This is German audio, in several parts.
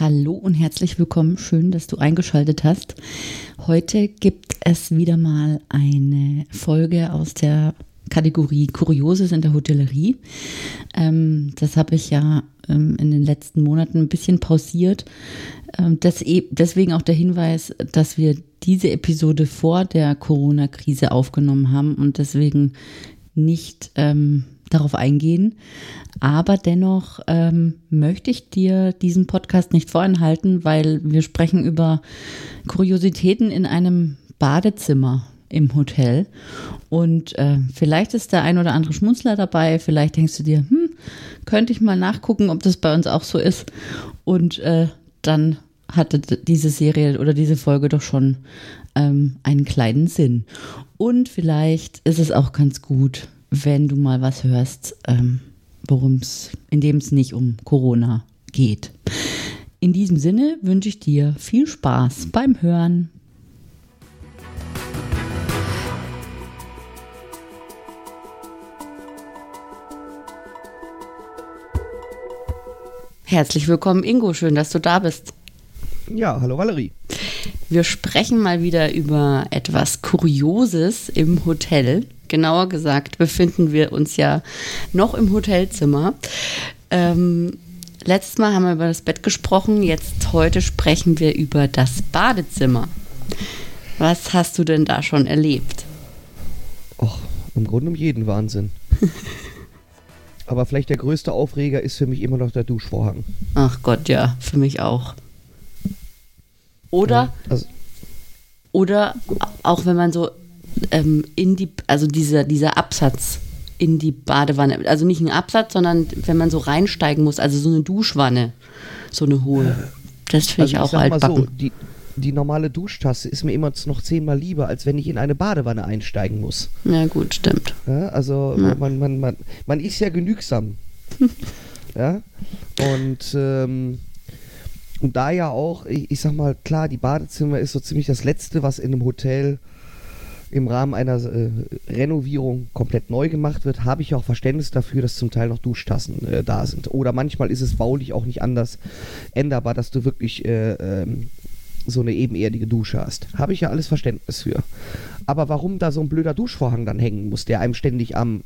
Hallo und herzlich willkommen. Schön, dass du eingeschaltet hast. Heute gibt es wieder mal eine Folge aus der Kategorie Kurioses in der Hotellerie. Ähm, das habe ich ja ähm, in den letzten Monaten ein bisschen pausiert. Ähm, e deswegen auch der Hinweis, dass wir diese Episode vor der Corona-Krise aufgenommen haben und deswegen nicht darauf eingehen. Aber dennoch ähm, möchte ich dir diesen Podcast nicht vorenthalten, weil wir sprechen über Kuriositäten in einem Badezimmer im Hotel. Und äh, vielleicht ist der ein oder andere Schmunzler dabei. Vielleicht denkst du dir, hm, könnte ich mal nachgucken, ob das bei uns auch so ist. Und äh, dann hatte diese Serie oder diese Folge doch schon ähm, einen kleinen Sinn. Und vielleicht ist es auch ganz gut, wenn du mal was hörst, ähm, worum es, in dem es nicht um Corona geht. In diesem Sinne wünsche ich dir viel Spaß beim Hören. Herzlich willkommen, Ingo. Schön, dass du da bist. Ja, hallo Valerie. Wir sprechen mal wieder über etwas Kurioses im Hotel. Genauer gesagt befinden wir uns ja noch im Hotelzimmer. Ähm, letztes Mal haben wir über das Bett gesprochen, jetzt heute sprechen wir über das Badezimmer. Was hast du denn da schon erlebt? Och, im Grunde um jeden Wahnsinn. Aber vielleicht der größte Aufreger ist für mich immer noch der Duschvorhang. Ach Gott, ja, für mich auch. Oder, ja, also oder auch wenn man so ähm, in die, also dieser, dieser Absatz in die Badewanne, also nicht ein Absatz, sondern wenn man so reinsteigen muss, also so eine Duschwanne, so eine hohe. Das finde also ich auch ich altbacken. So, die, die normale Duschtasse ist mir immer noch zehnmal lieber, als wenn ich in eine Badewanne einsteigen muss. Ja, gut, stimmt. Ja, also ja. Man, man, man, man ist ja genügsam. ja. Und, ähm, und da ja auch, ich, ich, sag mal, klar, die Badezimmer ist so ziemlich das Letzte, was in einem Hotel im Rahmen einer äh, Renovierung komplett neu gemacht wird, habe ich auch Verständnis dafür, dass zum Teil noch Duschtassen äh, da sind. Oder manchmal ist es baulich auch nicht anders änderbar, dass du wirklich äh, ähm, so eine ebenerdige Dusche hast. Habe ich ja alles Verständnis für. Aber warum da so ein blöder Duschvorhang dann hängen muss, der einem ständig am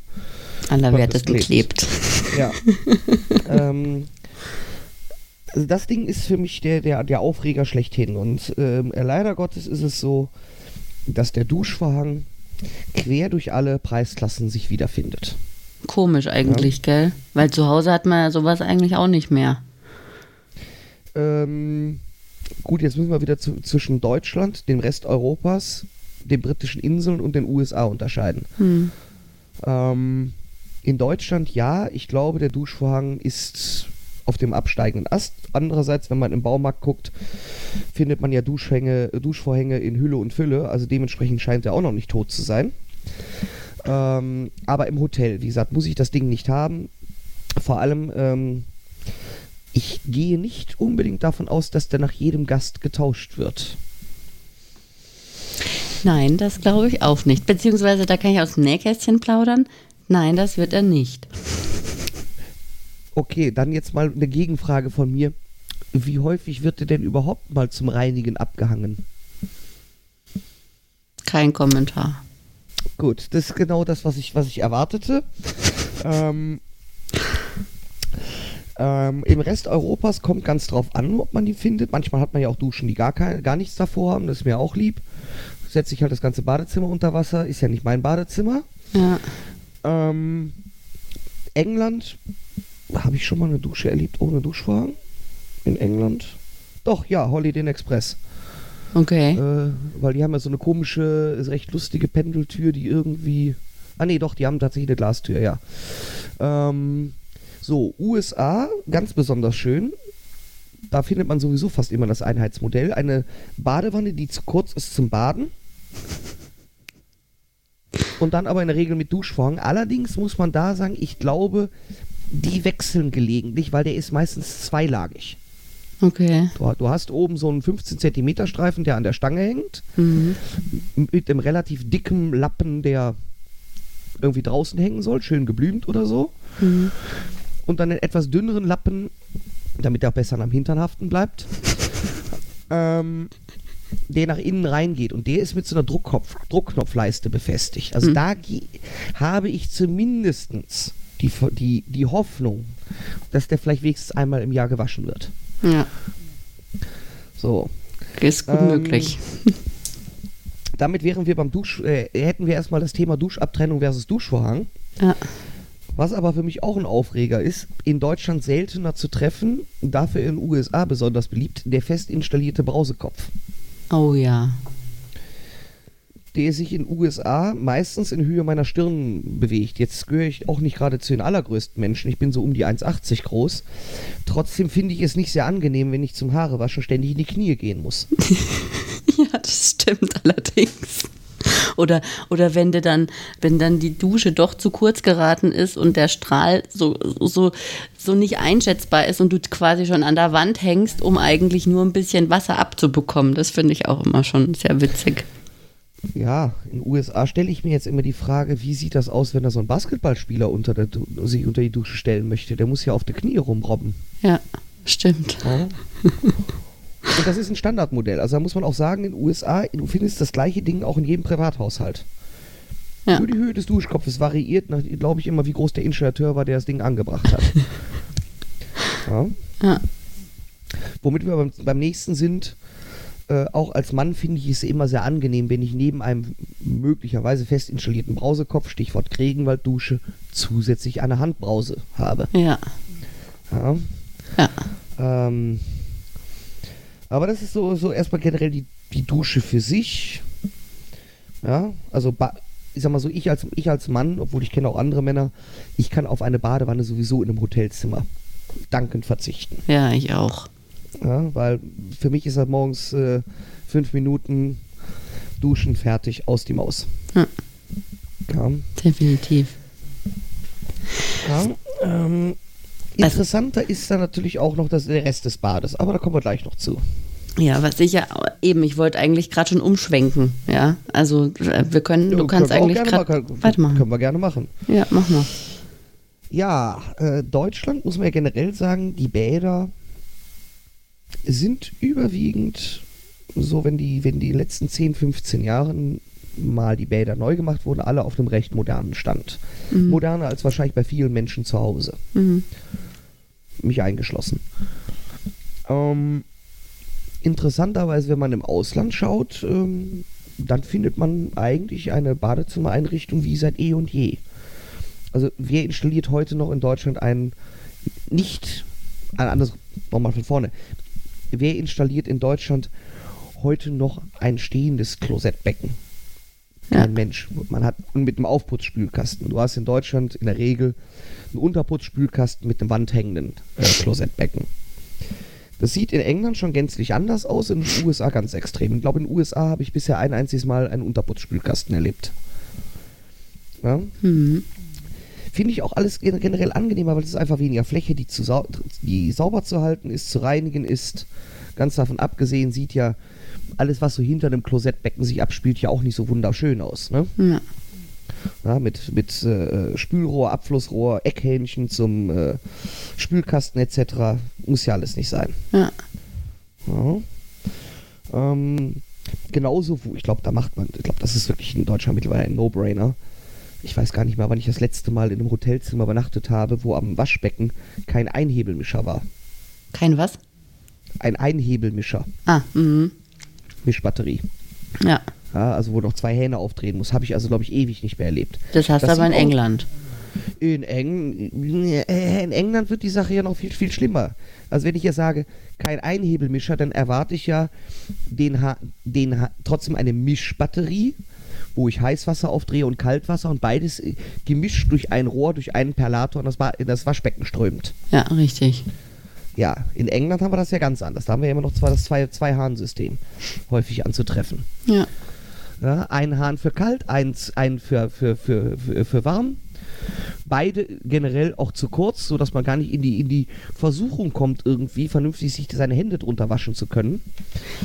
Allerwertesten klebt. Ja. ähm, also das Ding ist für mich der, der, der Aufreger schlechthin. Und ähm, leider Gottes ist es so, dass der Duschvorhang quer durch alle Preisklassen sich wiederfindet. Komisch eigentlich, ja. gell? Weil zu Hause hat man ja sowas eigentlich auch nicht mehr. Ähm, gut, jetzt müssen wir wieder zu, zwischen Deutschland, dem Rest Europas, den britischen Inseln und den USA unterscheiden. Hm. Ähm, in Deutschland ja, ich glaube, der Duschvorhang ist auf dem absteigenden Ast. Andererseits, wenn man im Baumarkt guckt, findet man ja Duschhänge, Duschvorhänge in Hülle und Fülle. Also dementsprechend scheint er auch noch nicht tot zu sein. Ähm, aber im Hotel, wie gesagt, muss ich das Ding nicht haben. Vor allem, ähm, ich gehe nicht unbedingt davon aus, dass der nach jedem Gast getauscht wird. Nein, das glaube ich auch nicht. Beziehungsweise, da kann ich aus dem Nähkästchen plaudern. Nein, das wird er nicht. Okay, dann jetzt mal eine Gegenfrage von mir. Wie häufig wird er denn überhaupt mal zum Reinigen abgehangen? Kein Kommentar. Gut, das ist genau das, was ich, was ich erwartete. ähm, ähm, Im Rest Europas kommt ganz drauf an, ob man die findet. Manchmal hat man ja auch Duschen, die gar, kein, gar nichts davor haben. Das ist mir auch lieb. Setze ich halt das ganze Badezimmer unter Wasser. Ist ja nicht mein Badezimmer. Ja. Ähm, England habe ich schon mal eine Dusche erlebt ohne Duschvorhang? In England? Doch, ja, Holiday Inn Express. Okay. Äh, weil die haben ja so eine komische, recht lustige Pendeltür, die irgendwie. Ah, nee, doch, die haben tatsächlich eine Glastür, ja. Ähm, so, USA, ganz besonders schön. Da findet man sowieso fast immer das Einheitsmodell. Eine Badewanne, die zu kurz ist zum Baden. Und dann aber in der Regel mit Duschvorhang. Allerdings muss man da sagen, ich glaube, die wechseln gelegentlich, weil der ist meistens zweilagig. Okay. Du, du, hast oben so einen 15 cm Streifen, der an der Stange hängt, mhm. mit einem relativ dicken Lappen, der irgendwie draußen hängen soll, schön geblümt oder so. Mhm. Und dann einen etwas dünneren Lappen, damit er auch besser am Hintern haften bleibt. ähm, der nach innen reingeht und der ist mit so einer Druckkopf, Druckknopfleiste befestigt. Also Mhm. da habe ich zumindest die, die, die Hoffnung, dass der vielleicht wenigstens einmal im Jahr gewaschen wird. Ja, So. ist gut Ähm, möglich. Damit wären wir beim Dusch, äh, hätten wir erstmal das Thema Duschabtrennung versus Duschvorhang. Ja. Was aber für mich auch ein Aufreger ist, in Deutschland seltener zu treffen, dafür in den USA besonders beliebt, der fest installierte Brausekopf. Oh ja. Der sich in USA meistens in Höhe meiner Stirn bewegt. Jetzt gehöre ich auch nicht gerade zu den allergrößten Menschen. Ich bin so um die 1,80 groß. Trotzdem finde ich es nicht sehr angenehm, wenn ich zum Haarewaschen ständig in die Knie gehen muss. Ja, das stimmt allerdings. Oder, oder wenn du dann, wenn dann die Dusche doch zu kurz geraten ist und der Strahl so, so, so nicht einschätzbar ist und du quasi schon an der Wand hängst, um eigentlich nur ein bisschen Wasser abzubekommen. Das finde ich auch immer schon sehr witzig. Ja, in den USA stelle ich mir jetzt immer die Frage, wie sieht das aus, wenn da so ein Basketballspieler unter der, sich unter die Dusche stellen möchte? Der muss ja auf die Knie rumrobben. Ja, stimmt. Ja. Und das ist ein Standardmodell. Also da muss man auch sagen, in den USA, du findest das gleiche Ding auch in jedem Privathaushalt. Ja. Nur die Höhe des Duschkopfes variiert, glaube ich, immer, wie groß der Installateur war, der das Ding angebracht hat. ja. Ja. Womit wir beim, beim nächsten sind, äh, auch als Mann finde ich es immer sehr angenehm, wenn ich neben einem möglicherweise fest installierten Brausekopf, Stichwort Regenwalddusche, zusätzlich eine Handbrause habe. Ja. Ja. Ja. Ähm, aber das ist so, so erstmal generell die, die Dusche für sich. Ja, also ich sag mal so, ich als, ich als Mann, obwohl ich kenne auch andere Männer, ich kann auf eine Badewanne sowieso in einem Hotelzimmer dankend verzichten. Ja, ich auch. Ja, weil für mich ist halt morgens äh, fünf Minuten duschen, fertig, aus die Maus. Ja. Ja, Definitiv. ja, ähm, Also- interessanter ist dann natürlich auch noch das, der Rest des Bades, aber da kommen wir gleich noch zu. Ja, was ich ja eben, ich wollte eigentlich gerade schon umschwenken. Ja, also äh, wir können, du kannst können eigentlich gerne gerade weitermachen. Können wir gerne machen. Ja, mach mal. Ja, äh, Deutschland muss man ja generell sagen, die Bäder sind überwiegend so, wenn die, wenn die letzten 10, 15 Jahren mal die Bäder neu gemacht wurden, alle auf einem recht modernen Stand. Mhm. Moderner als wahrscheinlich bei vielen Menschen zu Hause. Mhm. Mich eingeschlossen. Ähm, interessanterweise, wenn man im Ausland schaut, ähm, dann findet man eigentlich eine Badezimmereinrichtung wie seit eh und je. Also wer installiert heute noch in Deutschland ein nicht ein anderes nochmal von vorne. Wer installiert in Deutschland heute noch ein stehendes Klosettbecken? Kein Ja. Mensch. Man hat mit einem Aufputzspülkasten. Du hast in Deutschland in der Regel einen Unterputzspülkasten mit einem wandhängenden äh, Klosettbecken. Das sieht in England schon gänzlich anders aus, in den USA ganz extrem. Ich glaube, in den USA habe ich bisher ein einziges Mal einen Unterputzspülkasten erlebt. Ja? Mhm. Finde ich auch alles gen- generell angenehmer, weil es ist einfach weniger Fläche, die, zu sau die sauber zu halten ist, zu reinigen ist. Ganz davon abgesehen sieht ja alles, was so hinter dem Klosettbecken sich abspielt, ja auch nicht so wunderschön aus. Ne? Ja. Ja, mit mit äh, Spülrohr, Abflussrohr, Eckhähnchen zum äh, Spülkasten etc. Muss ja alles nicht sein. Ja. Ja. Ähm, genauso, wo ich glaube, da macht man, ich glaube, das ist wirklich in Deutschland mittlerweile ein No-Brainer. Ich weiß gar nicht mehr, wann ich das letzte Mal in einem Hotelzimmer übernachtet habe, wo am Waschbecken kein Einhebelmischer war. Kein was? Ein Einhebelmischer, Ah, mhm. Mischbatterie. Ja. Ja, also wo noch zwei Hähne aufdrehen muss. Habe ich also, glaube ich, ewig nicht mehr erlebt. Das hast du aber in England. In, Eng äh, in England wird die Sache ja noch viel, viel schlimmer. Also wenn ich ja sage, kein Einhebelmischer, dann erwarte ich ja den, ha den ha trotzdem eine Mischbatterie, wo ich Heißwasser aufdrehe und Kaltwasser und beides äh, gemischt durch ein Rohr, durch einen Perlator in das, Wa- in das Waschbecken strömt. Ja, richtig. Ja, in England haben wir das ja ganz anders. Da haben wir ja immer noch zwar das Zwei-Hahn-System häufig anzutreffen. Ja. Ja, ein Hahn für kalt, eins, ein für, für, für, für, für warm. Beide generell auch zu kurz, sodass man gar nicht in die, in die Versuchung kommt, irgendwie vernünftig sich seine Hände drunter waschen zu können.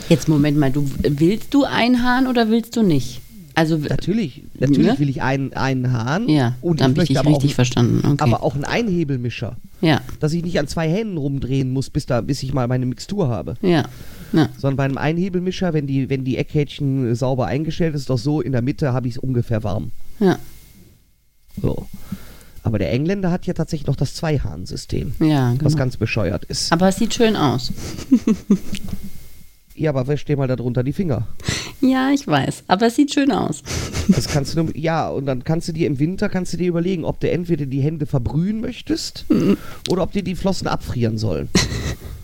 Jetzt Moment mal, du willst du einen Hahn oder willst du nicht? Also Natürlich, natürlich Ne? will ich einen, einen Hahn ja, und dann habe ich dich aber richtig auch, verstanden. Okay. aber auch einen Einhebelmischer, ja, dass ich nicht an zwei Händen rumdrehen muss, bis, da, bis ich mal meine Mixtur habe. ja, ja. Sondern bei einem Einhebelmischer, wenn die, wenn die Eckhäkchen sauber eingestellt ist, doch so, in der Mitte habe ich es ungefähr warm. Ja, So. Aber der Engländer hat ja tatsächlich noch das Zweihahn-System, ja, was genau. ganz bescheuert ist. Aber es sieht schön aus. Ja, aber wäsch dir mal darunter die Finger. Ja, ich weiß. Aber es sieht schön aus. Das kannst du nur, ja, und dann kannst du dir im Winter kannst du dir überlegen, ob du entweder die Hände verbrühen möchtest oder ob dir die Flossen abfrieren sollen.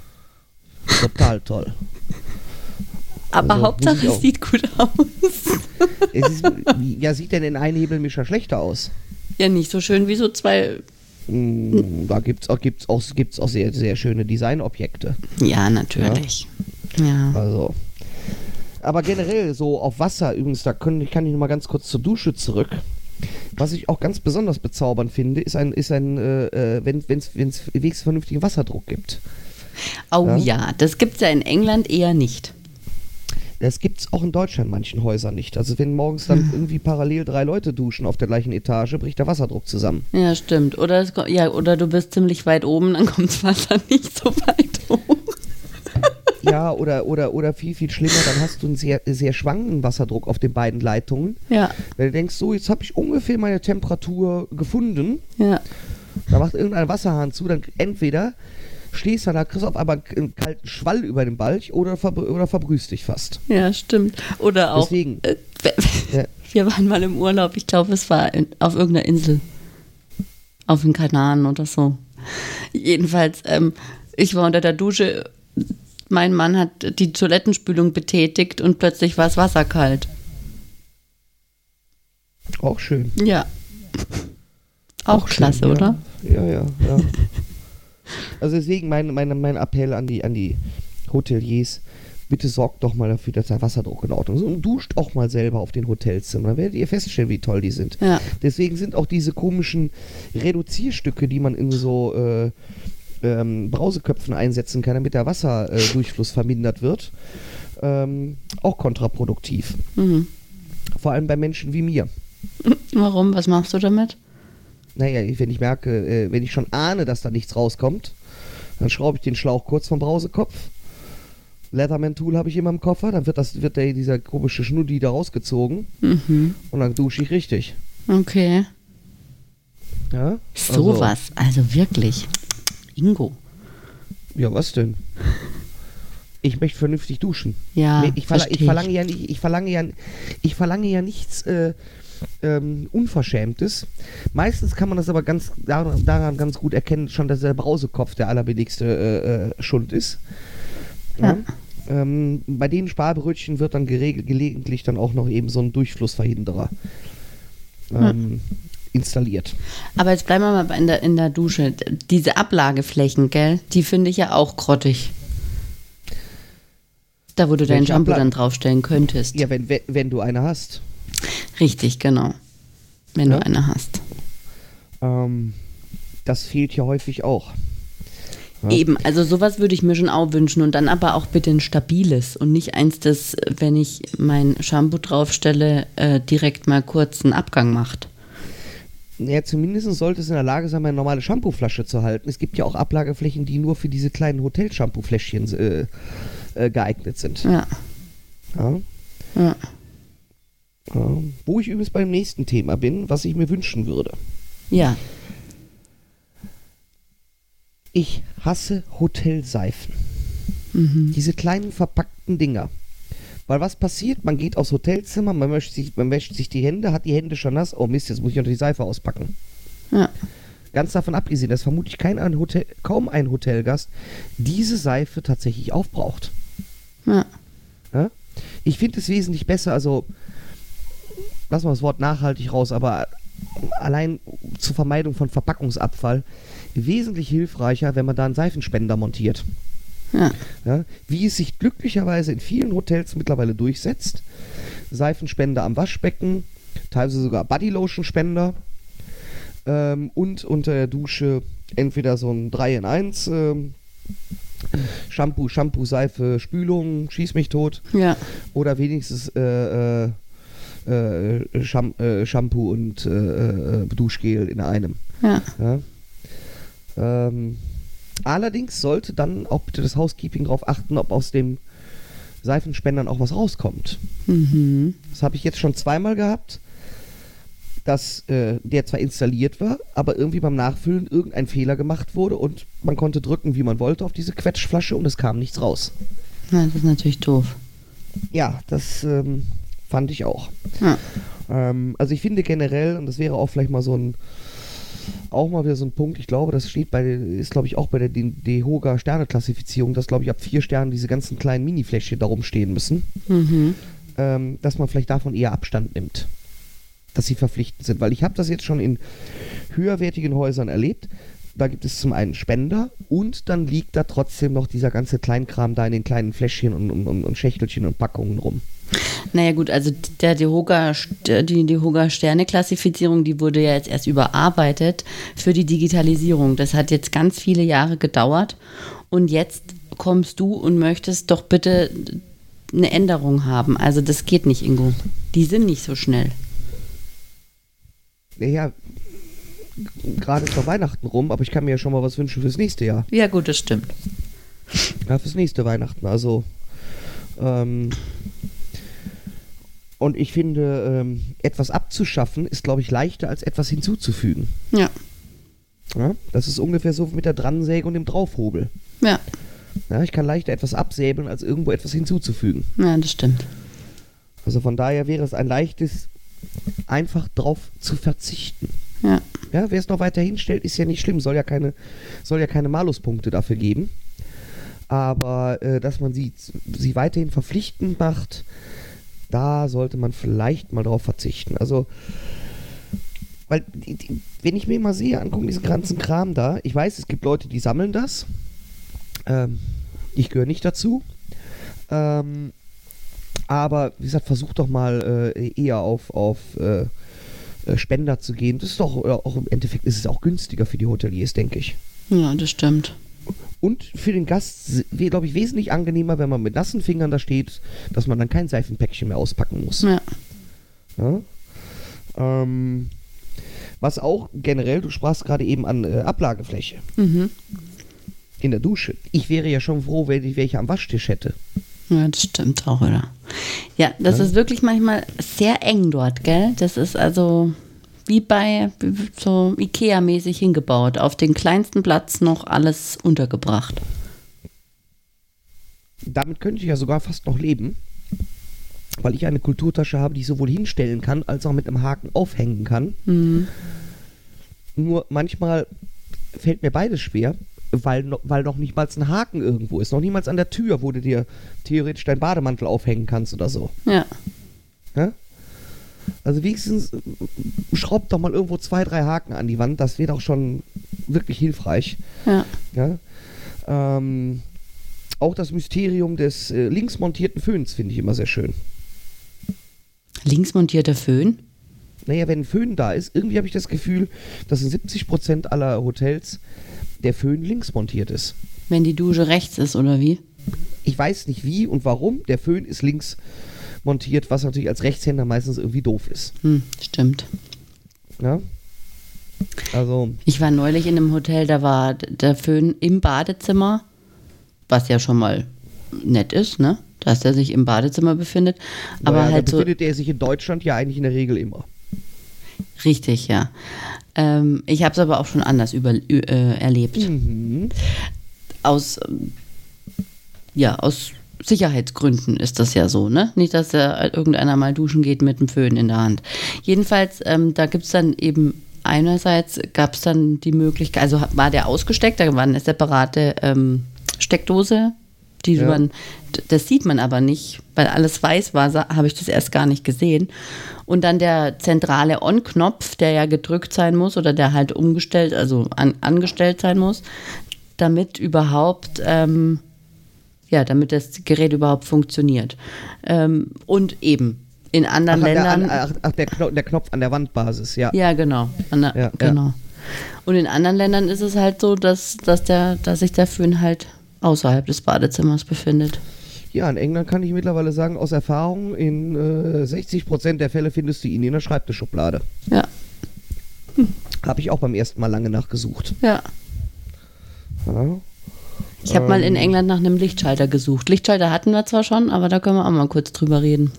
Total toll. Aber Also, Hauptsache, es sieht gut aus. Ist, ja, sieht denn ein Einhebelmischer schlechter aus? Ja, nicht so schön wie so zwei. Mm, Da gibt es auch, gibt's auch, gibt's auch sehr, sehr schöne Designobjekte. Ja, natürlich. Ja. Also. Aber generell so auf Wasser übrigens, da können, kann ich noch mal ganz kurz zur Dusche zurück. Was ich auch ganz besonders bezaubernd finde, ist ein, ist ein äh, äh, wenn es wenigstens vernünftigen Wasserdruck gibt. Oh Ja. ja, das gibt es ja in England eher nicht. Das gibt es auch in Deutschland in manchen Häusern nicht. Also wenn morgens dann irgendwie parallel drei Leute duschen auf der gleichen Etage, bricht der Wasserdruck zusammen. Ja, stimmt. Oder, es, ja, oder du bist ziemlich weit oben, dann kommt das Wasser nicht so weit hoch. Ja, oder, oder, oder viel, viel schlimmer, dann hast du einen sehr, sehr schwankenden Wasserdruck auf den beiden Leitungen. Ja, Weil du denkst, so, jetzt habe ich ungefähr meine Temperatur gefunden. ja. Da macht irgendein Wasserhahn zu, dann entweder stehst du da, kriegst auf einmal einen kalten Schwall über den Balch oder, verbr oder verbrühst dich fast. Ja, stimmt. Oder auch. Deswegen. Äh, Ja. Wir waren mal im Urlaub, ich glaube, es war in, auf irgendeiner Insel. Auf den Kanaren oder so. Jedenfalls, ähm, ich war unter der Dusche. Mein Mann hat die Toilettenspülung betätigt und plötzlich war das Wasser kalt. Auch schön. Ja. Auch, schön, klasse, ja. oder? Ja, ja, ja. also deswegen mein, mein, mein Appell an die, an die Hoteliers, bitte sorgt doch mal dafür, dass der Wasserdruck in Ordnung ist und duscht auch mal selber auf den Hotelzimmern. Dann werdet ihr feststellen, wie toll die sind. Ja. Deswegen sind auch diese komischen Reduzierstücke, die man in so äh, ähm, Brauseköpfen einsetzen kann, damit der Wasserdurchfluss äh, vermindert wird, ähm, auch kontraproduktiv. Mhm. Vor allem bei Menschen wie mir. Warum? Was machst du damit? Naja, wenn ich merke, äh, wenn ich schon ahne, dass da nichts rauskommt, dann schraube ich den Schlauch kurz vom Brausekopf. Leatherman-Tool habe ich immer im Koffer, dann wird, das, wird der, dieser komische Schnuddi da rausgezogen Mhm. und dann dusche ich richtig. Okay. Ja? Sowas. Also wirklich. Ingo. Ja, was denn? Ich möchte vernünftig duschen. Ja, ich, verla ich, verlange ja nicht, ich verlange ja, ich verlange ja nichts äh, ähm, Unverschämtes. Meistens kann man das aber ganz daran, daran ganz gut erkennen, schon, dass der Brausekopf der allerbilligste äh, äh, Schund ist. Ja. Ähm, bei den Sparbrötchen wird dann gelegentlich dann auch noch eben so ein Durchflussverhinderer ähm, installiert. Aber jetzt bleiben wir mal in der, in der Dusche. Diese Ablageflächen, gell, die finde ich ja auch grottig. Da, wo du dein Welche Shampoo dann draufstellen könntest. Ja, wenn, wenn, wenn du eine hast. Richtig, genau. Wenn Ja. du eine hast. Ähm, das fehlt ja häufig auch. Ja. Eben, also sowas würde ich mir schon auch wünschen und dann aber auch bitte ein stabiles und nicht eins, das, wenn ich mein Shampoo draufstelle, äh, direkt mal kurz einen Abgang macht. Ja, zumindest sollte es in der Lage sein, eine normale Shampooflasche zu halten. Es gibt ja auch Ablageflächen, die nur für diese kleinen Hotel-Shampoo-Fläschchen äh, äh, geeignet sind. Ja, Ja. ja. Ja. Wo ich übrigens beim nächsten Thema bin, was ich mir wünschen würde. Ja, Ich hasse Hotelseifen. mhm. Diese kleinen verpackten Dinger. Weil was passiert? Man geht aufs Hotelzimmer, man wäscht, sich, man wäscht sich die Hände, hat die Hände schon nass. Oh Mist, jetzt muss ich noch die Seife auspacken. ja. Ganz davon abgesehen, dass vermutlich kein ein Hotel, kaum ein Hotelgast diese Seife tatsächlich aufbraucht. ja. Ja? Ich finde es wesentlich besser, also lassen wir das Wort nachhaltig raus, aber allein zur Vermeidung von Verpackungsabfall wesentlich hilfreicher, wenn man da einen Seifenspender montiert. Ja. Ja? Wie es sich glücklicherweise in vielen Hotels mittlerweile durchsetzt. Seifenspender am Waschbecken, teilweise sogar Bodylotion-Spender ähm, und unter der Dusche entweder so ein 3 in 1 ähm, Shampoo, Shampoo, Seife, Spülung, schieß mich tot ja. oder wenigstens äh, äh, äh, Sham äh, Shampoo und äh, äh, Duschgel in einem. Ja. Ja. Ähm, allerdings sollte dann auch bitte das Housekeeping darauf achten, ob aus dem Seifenspendern auch was rauskommt. Mhm. Das habe ich jetzt schon zweimal gehabt, dass äh, der zwar installiert war, aber irgendwie beim Nachfüllen irgendein Fehler gemacht wurde und man konnte drücken, wie man wollte, auf diese Quetschflasche und es kam nichts raus. Ja, das ist natürlich doof. Ja, das ähm, fand ich auch. Ja. Ähm, also ich finde generell, und das wäre auch vielleicht mal so ein, auch mal wieder so ein Punkt, ich glaube, das steht bei, ist glaube ich auch bei der DEHOGA Sterneklassifizierung, dass glaube ich ab vier Sternen diese ganzen kleinen Mini-Fläschchen darum stehen müssen, Mhm. ähm, dass man vielleicht davon eher Abstand nimmt. Dass sie verpflichtend sind. Weil ich habe das jetzt schon in höherwertigen Häusern erlebt. Da gibt es zum einen Spender und dann liegt da trotzdem noch dieser ganze Kleinkram da in den kleinen Fläschchen und, und, und, und Schächtelchen und Packungen rum. Naja gut, also der Dehoga, die Dehoga Sterne-Klassifizierung, die wurde ja jetzt erst überarbeitet für die Digitalisierung. Das hat jetzt ganz viele Jahre gedauert und jetzt kommst du und möchtest doch bitte eine Änderung haben. Also das geht nicht, Ingo. Die sind nicht so schnell. Naja, gerade ist noch Weihnachten rum, aber ich kann mir ja schon mal was wünschen fürs nächste Jahr. Ja gut, das stimmt. Ja, fürs nächste Weihnachten. Also, ähm, und ich finde, ähm, etwas abzuschaffen ist, glaube ich, leichter als etwas hinzuzufügen. Ja, Ja? Das ist ungefähr so mit der Dransäge und dem Draufhobel. ja, Ja, ich kann leichter etwas absäbeln, als irgendwo etwas hinzuzufügen. ja, das stimmt. Also von daher wäre es ein leichtes, einfach drauf zu verzichten. Ja, Ja, wer es noch weiter hinstellt, ist ja nicht schlimm, soll ja keine, soll ja keine Maluspunkte dafür geben. Aber äh, dass man sie, sie weiterhin verpflichtend macht, da sollte man vielleicht mal drauf verzichten. Also, weil, die, die, wenn ich mir mal sehe, angucken, diesen ganzen Kram da, ich weiß, es gibt Leute, die sammeln das. Ähm, ich gehöre nicht dazu. Ähm, aber wie gesagt, versuch doch mal äh, eher auf, auf äh, Spender zu gehen. Das ist doch äh, auch im Endeffekt ist es auch günstiger für die Hoteliers, denke ich. ja, das stimmt. Und für den Gast, glaube ich, wesentlich angenehmer, wenn man mit nassen Fingern da steht, dass man dann kein Seifenpäckchen mehr auspacken muss. Ja, Ja? Ähm, was auch generell, du sprachst gerade eben an äh, Ablagefläche mhm. in der Dusche. Ich wäre ja schon froh, wenn ich welche am Waschtisch hätte. Ja, das stimmt auch, oder? Ja, das Ja. ist wirklich manchmal sehr eng dort, gell? Das ist also wie bei so Ikea-mäßig hingebaut. Auf den kleinsten Platz noch alles untergebracht. Damit könnte ich ja sogar fast noch leben, weil ich eine Kulturtasche habe, die ich sowohl hinstellen kann, als auch mit einem Haken aufhängen kann. Mhm. Nur manchmal fällt mir beides schwer, weil, weil noch nicht mal ein Haken irgendwo ist. Noch niemals an der Tür, wo du dir theoretisch deinen Bademantel aufhängen kannst oder so. Ja, Ja? Also wenigstens äh, schraubt doch mal irgendwo zwei, drei Haken an die Wand. Das wäre doch schon wirklich hilfreich. ja. Ja? Ähm, auch das Mysterium des äh, links montierten Föhns finde ich immer sehr schön. Links montierter Föhn. Naja, wenn ein Föhn da ist, irgendwie habe ich das Gefühl, dass in 70% aller Hotels der Föhn links montiert ist. Wenn die Dusche rechts ist, oder wie? Ich weiß nicht wie und warum. Der Föhn ist links montiert, was natürlich als Rechtshänder meistens irgendwie doof ist. Hm, stimmt. Ja? Also, Ich war neulich in einem Hotel, da war der Föhn im Badezimmer, was ja schon mal nett ist, ne? Dass der sich im Badezimmer befindet. Aber naja, halt da so. befindet er sich in Deutschland ja eigentlich in der Regel immer. Richtig, ja. Ähm, ich habe es aber auch schon anders über, äh, erlebt. Mhm. Aus, ja, aus Sicherheitsgründen ist das ja so, ne? Nicht, dass da irgendeiner mal duschen geht mit einem Föhn in der Hand. Jedenfalls, ähm, da gibt es dann eben einerseits gab es dann die Möglichkeit, also war der ausgesteckt, da war eine separate ähm, Steckdose, die Ja. man, das sieht man aber nicht, weil alles weiß war, habe ich das erst gar nicht gesehen. Und dann der zentrale On-Knopf, der ja gedrückt sein muss oder der halt umgestellt, also an, angestellt sein muss, damit überhaupt, ähm, ja, damit das Gerät überhaupt funktioniert. Ähm, und eben in anderen Ach, an der, Ländern. an, ach, der, Knopf, der Knopf an der Wandbasis, ja. Ja, genau. Der, Ja, ja. genau. Und in anderen Ländern ist es halt so, dass, dass, der, dass sich der Föhn halt außerhalb des Badezimmers befindet. Ja, in England kann ich mittlerweile sagen, aus Erfahrung, in äh, 60% der Fälle findest du ihn in der Schreibtischschublade. Ja. Habe ich auch beim ersten Mal lange nachgesucht. Ja. Ja. Ich habe mal in Ähm. England nach einem Lichtschalter gesucht. Lichtschalter hatten wir zwar schon, aber da können wir auch mal kurz drüber reden.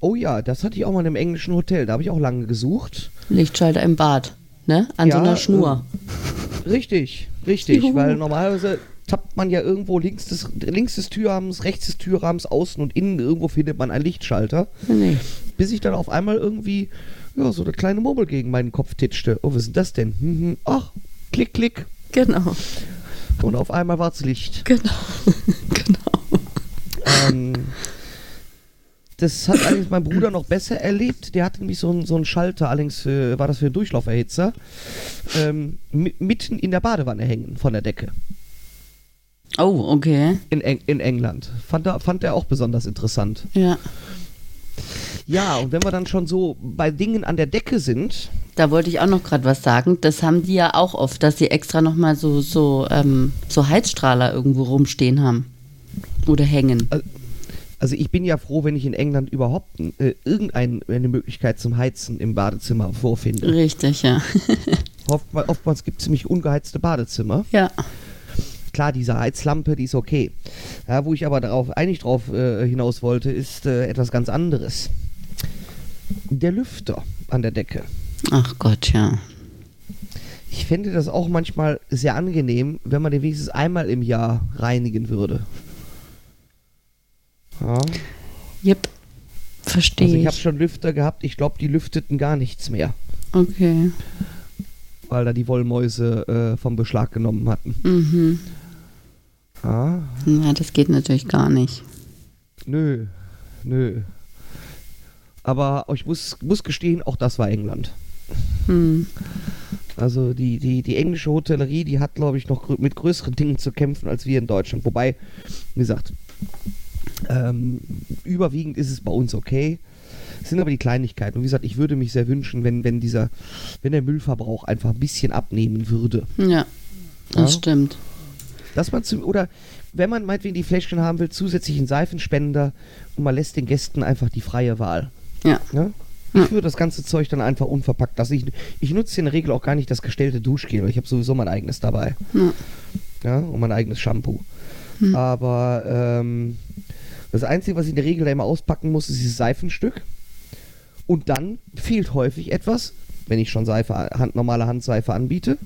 Oh ja, das hatte ich auch mal in einem englischen Hotel. Da habe ich auch lange gesucht. Lichtschalter im Bad, ne? An so Ja, einer Schnur. Richtig, richtig. Juhu. Weil normalerweise tappt man ja irgendwo links des, links des Türrahmens, rechts des Türrahmens, außen und innen irgendwo findet man einen Lichtschalter. Nee. Bis ich dann auf einmal irgendwie ja, so eine kleine Murmel gegen meinen Kopf titschte. Oh, was ist denn das denn? Hm, hm. Ach, klick, klick. Genau. Und auf einmal war es Licht. Genau. genau. ähm, das hat allerdings mein Bruder noch besser erlebt. Der hatte nämlich so einen, so einen Schalter, allerdings äh, war das für einen Durchlauferhitzer, ähm, mi- mitten in der Badewanne hängen von der Decke. Oh, okay. In, Eng in England. Fand er, fand er auch besonders interessant. Ja. Ja, und wenn wir dann schon so bei Dingen an der Decke sind, Da wollte ich auch noch gerade was sagen. Das haben die ja auch oft, dass sie extra nochmal so, so, ähm, so Heizstrahler irgendwo rumstehen haben. Oder hängen. also ich bin ja froh, wenn ich in England überhaupt äh, irgendeine Möglichkeit zum Heizen im Badezimmer vorfinde. Richtig, ja. Oftmals, oftmals gibt es ziemlich ungeheizte Badezimmer. ja. Klar, diese Heizlampe, die ist okay. Ja, wo ich aber darauf, eigentlich drauf äh, hinaus wollte, ist äh, etwas ganz anderes. Der Lüfter an der Decke. Ach Gott, ja. Ich fände das auch manchmal sehr angenehm, wenn man den wenigstens einmal im Jahr reinigen würde. Ja. Yep. Verstehe Also ich ich. habe schon Lüfter gehabt, ich glaube, die lüfteten gar nichts mehr, okay. weil da die Wollmäuse äh, vom Beschlag genommen hatten. Mhm. Ja. Ja, das geht natürlich gar nicht. Nö, nö. Aber ich muss, muss gestehen, auch das war England. Hm. Also die, die, die englische Hotellerie, die hat, glaube ich, noch mit größeren Dingen zu kämpfen als wir in Deutschland. Wobei, wie gesagt, ähm, überwiegend ist es bei uns okay. Es sind aber die Kleinigkeiten. Und wie gesagt, ich würde mich sehr wünschen, wenn, wenn dieser, wenn der Müllverbrauch einfach ein bisschen abnehmen würde. Ja, das Ja. stimmt. Dass man zum, oder wenn man meinetwegen die Fläschchen haben will, zusätzlich einen Seifenspender und man lässt den Gästen einfach die freie Wahl. Ja. Ne? Ich würde das ganze Zeug dann einfach unverpackt lassen. Ich, ich nutze in der Regel auch gar nicht das gestellte Duschgel, weil ich habe sowieso mein eigenes dabei. Ja. Ja, und mein eigenes Shampoo. Aber ähm, das Einzige, was ich in der Regel da immer auspacken muss, ist dieses Seifenstück. Und dann fehlt häufig etwas, wenn ich schon Seife, Hand, normale Handseife anbiete.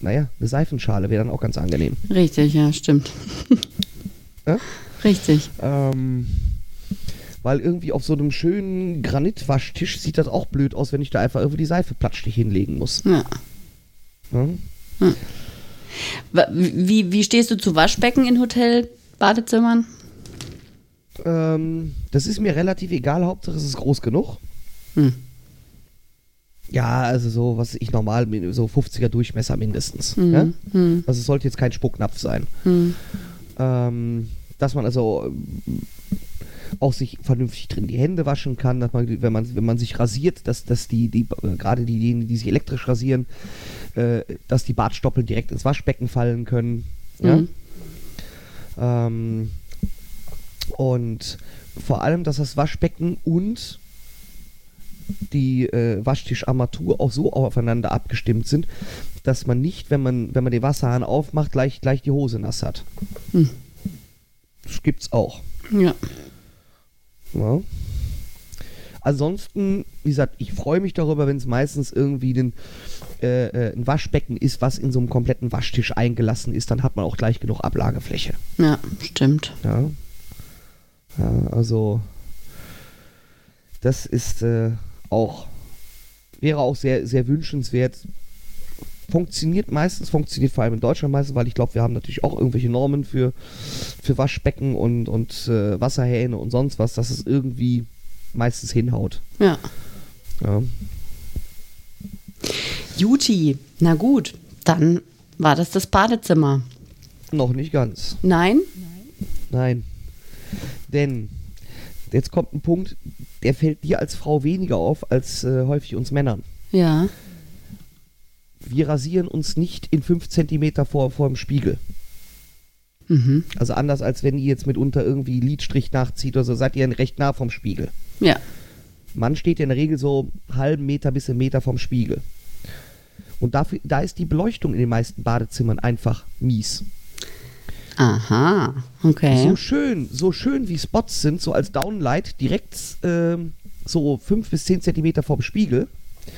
Naja, eine Seifenschale wäre dann auch ganz angenehm. Richtig, ja, stimmt. Ja? Richtig. Ähm, weil irgendwie auf so einem schönen Granitwaschtisch sieht das auch blöd aus, wenn ich da einfach irgendwie die Seife platschtig hinlegen muss. Ja. Ne? Wa- Wie, wie stehst du zu Waschbecken in Hotel-Badezimmern? Ähm, das ist mir relativ egal, Hauptsache es ist groß genug. Hm. Ja, also so, was ich normal, so 50er Durchmesser mindestens. Hm. Ja? Hm. Also es sollte jetzt kein Spucknapf sein. Hm. Ähm, dass man also auch sich vernünftig drin die Hände waschen kann, dass man, wenn man, wenn man sich rasiert, dass, dass die, die äh, gerade diejenigen, die sich elektrisch rasieren, äh, dass die Bartstoppeln direkt ins Waschbecken fallen können. Ja? Mhm. Ähm, und vor allem, dass das Waschbecken und die äh, Waschtischarmatur auch so aufeinander abgestimmt sind, dass man nicht, wenn man, wenn man den Wasserhahn aufmacht, gleich, gleich die Hose nass hat. Hm. Das gibt's auch. Ja. Ja. Ansonsten, wie gesagt, ich freue mich darüber, wenn es meistens irgendwie den, äh, äh, ein Waschbecken ist, was in so einem kompletten Waschtisch eingelassen ist, dann hat man auch gleich genug Ablagefläche. Ja, stimmt. Ja. ja also, das ist äh, auch, wäre auch sehr, sehr wünschenswert. Funktioniert meistens, funktioniert vor allem in Deutschland meistens, weil ich glaube, wir haben natürlich auch irgendwelche Normen für, für Waschbecken und, und äh, Wasserhähne und sonst was, dass es irgendwie meistens hinhaut. Ja. Ja. Juti. Na gut, dann war das das Badezimmer. Noch nicht ganz. Nein? Nein. Denn jetzt kommt ein Punkt, der fällt dir als Frau weniger auf als äh, häufig uns Männern. Ja. Wir rasieren uns nicht in 5 cm vor, vor dem Spiegel. Mhm. Also anders als wenn ihr jetzt mitunter irgendwie Lidstrich nachzieht oder so, seid ihr recht nah vom Spiegel. Ja. Man steht ja in der Regel so einen halben Meter bis einen Meter vom Spiegel. Und dafür, da ist die Beleuchtung in den meisten Badezimmern einfach mies. Aha. Okay. So schön, so schön wie Spots sind, so als Downlight direkt ähm, so fünf bis zehn Zentimeter vom Spiegel,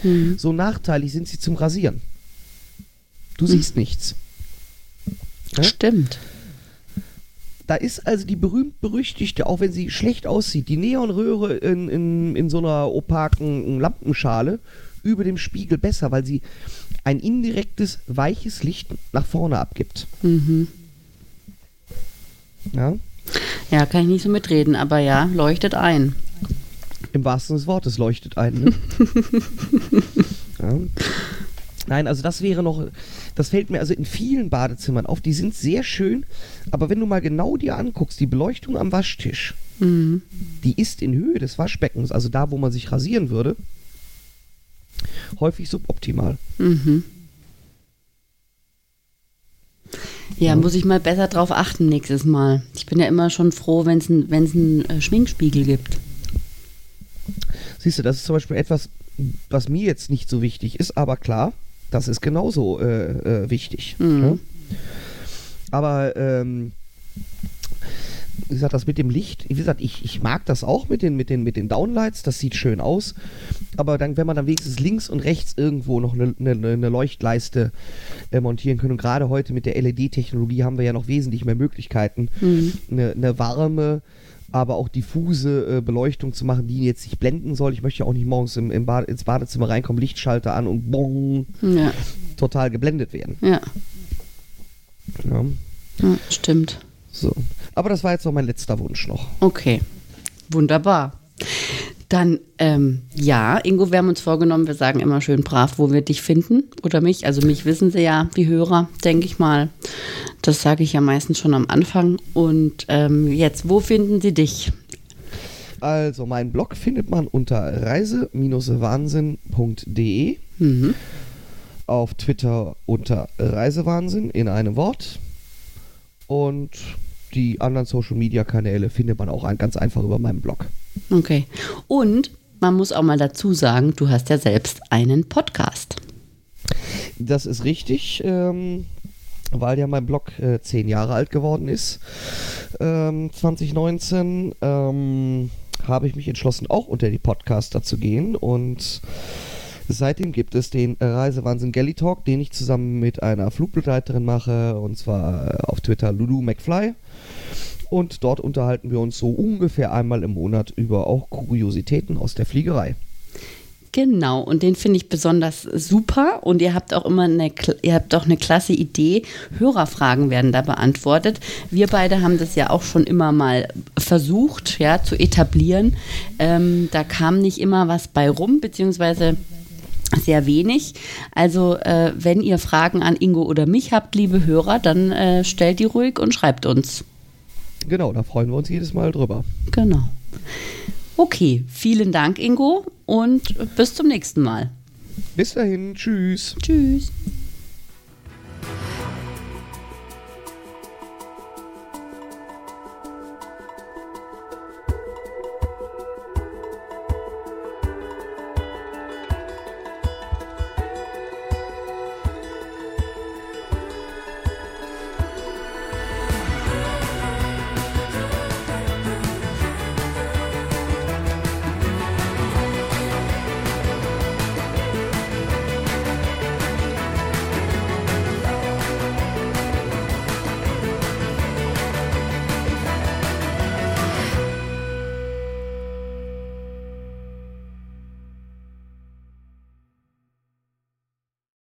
Mhm. so nachteilig sind sie zum Rasieren. Du siehst nichts. Ja? Stimmt. Da ist also die berühmt-berüchtigte, auch wenn sie schlecht aussieht, die Neonröhre in, in, in so einer opaken Lampenschale über dem Spiegel besser, weil sie ein indirektes, weiches Licht nach vorne abgibt. Mhm. Ja? Ja, kann ich nicht so mitreden, aber ja, leuchtet ein. Im wahrsten Sinne des Wortes leuchtet ein. Ne? ja. Nein, also das wäre noch, das fällt mir also in vielen Badezimmern auf, die sind sehr schön, aber wenn du mal genau dir anguckst, die Beleuchtung am Waschtisch, Mhm. die ist in Höhe des Waschbeckens, also da, wo man sich rasieren würde, häufig suboptimal. Mhm. Ja, muss ich mal besser drauf achten nächstes Mal. Ich bin ja immer schon froh, wenn es einen einen, äh, Schminkspiegel gibt. Siehst du, das ist zum Beispiel etwas, was mir jetzt nicht so wichtig ist, aber klar, das ist genauso äh, äh, wichtig. Mhm. Ja? Aber ähm, wie gesagt, das mit dem Licht, wie gesagt, ich, ich mag das auch mit den, mit, den, mit den Downlights, das sieht schön aus. Aber dann, wenn man dann wenigstens links und rechts irgendwo noch eine, eine, eine Leuchtleiste äh, montieren können, und gerade heute mit der LED-Technologie haben wir ja noch wesentlich mehr Möglichkeiten, Mhm. eine, eine warme, aber auch diffuse äh, Beleuchtung zu machen, die jetzt nicht blenden soll. Ich möchte ja auch nicht morgens im, im Bade, ins Badezimmer reinkommen, Lichtschalter an und bong, Ja, total geblendet werden. ja, Ja, ja, stimmt. so. Aber das war jetzt noch mein letzter Wunsch noch. Okay, wunderbar. Dann, ähm, ja, Ingo, wir haben uns vorgenommen, wir sagen immer schön brav, wo wir dich finden oder mich. Also mich wissen sie ja, die Hörer, denke ich mal. Das sage ich ja meistens schon am Anfang. Und ähm, jetzt, wo finden sie dich? Also, meinen Blog findet man unter reise-wahnsinn.de, Mhm. auf Twitter unter Reisewahnsinn in einem Wort und die anderen Social Media Kanäle findet man auch ganz einfach über meinen Blog. Okay. Und man muss auch mal dazu sagen, du hast ja selbst einen Podcast. Das ist richtig, ähm, weil ja mein Blog äh, zehn Jahre alt geworden ist. Ähm, 2019 ähm, habe ich mich entschlossen, auch unter die Podcaster zu gehen und seitdem gibt es den Reisewahnsinn Galley Talk, den ich zusammen mit einer Flugbegleiterin mache und zwar äh, auf Twitter Lulu McFly. Und dort unterhalten wir uns so ungefähr einmal im Monat über auch Kuriositäten aus der Fliegerei. Genau, und den finde ich besonders super. Und ihr habt auch immer eine, ihr habt auch eine klasse Idee. Hörerfragen werden da beantwortet. Wir beide haben das ja auch schon immer mal versucht, ja, zu etablieren. Ähm, da kam nicht immer was bei rum, beziehungsweise sehr wenig. Also, äh, wenn ihr Fragen an Ingo oder mich habt, liebe Hörer, dann äh, stellt die ruhig und schreibt uns. Genau, da freuen wir uns jedes Mal drüber. Genau. Okay, vielen Dank, Ingo, und bis zum nächsten Mal. Bis dahin, tschüss. Tschüss.